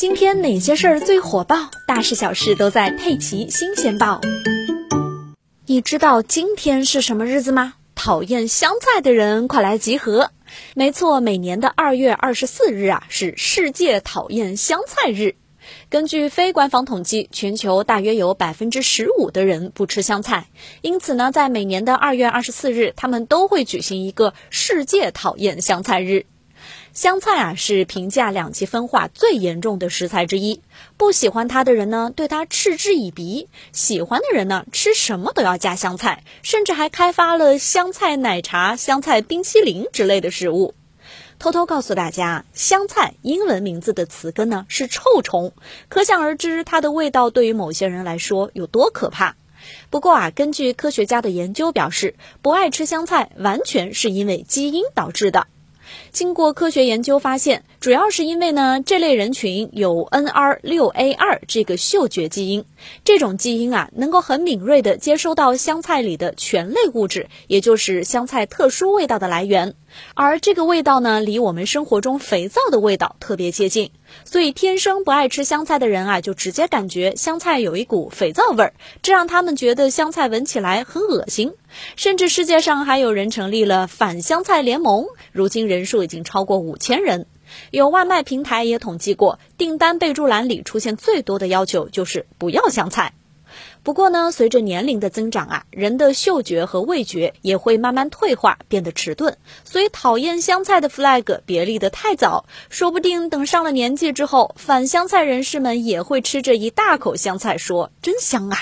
今天哪些事儿最火爆？大事小事都在《佩奇新鲜报》。你知道今天是什么日子吗？讨厌香菜的人快来集合！没错，每年的二月二十四日啊，是世界讨厌香菜日。根据非官方统计，全球大约有百分之十五的人不吃香菜，因此呢，在每年的二月二十四日，他们都会举行一个世界讨厌香菜日。香菜啊，是评价两极分化最严重的食材之一。不喜欢它的人呢，对它嗤之以鼻；喜欢的人呢，吃什么都要加香菜，甚至还开发了香菜奶茶、香菜冰淇淋之类的食物。偷偷告诉大家，香菜英文名字的词根呢是臭虫，可想而知它的味道对于某些人来说有多可怕。不过啊，根据科学家的研究表示，不爱吃香菜完全是因为基因导致的。经过科学研究发现，主要是因为呢，这类人群有 NR6A2 这个嗅觉基因，这种基因啊，能够很敏锐地接收到香菜里的醛类物质，也就是香菜特殊味道的来源。而这个味道呢，离我们生活中肥皂的味道特别接近，所以天生不爱吃香菜的人啊，就直接感觉香菜有一股肥皂味儿，这让他们觉得香菜闻起来很恶心。甚至世界上还有人成立了反香菜联盟，如今人数已经超过五千人。有外卖平台也统计过，订单备注栏里出现最多的要求就是不要香菜。不过呢，随着年龄的增长啊，人的嗅觉和味觉也会慢慢退化，变得迟钝。所以讨厌香菜的 flag 别立得太早，说不定等上了年纪之后，反香菜人士们也会吃着一大口香菜说：“真香啊！”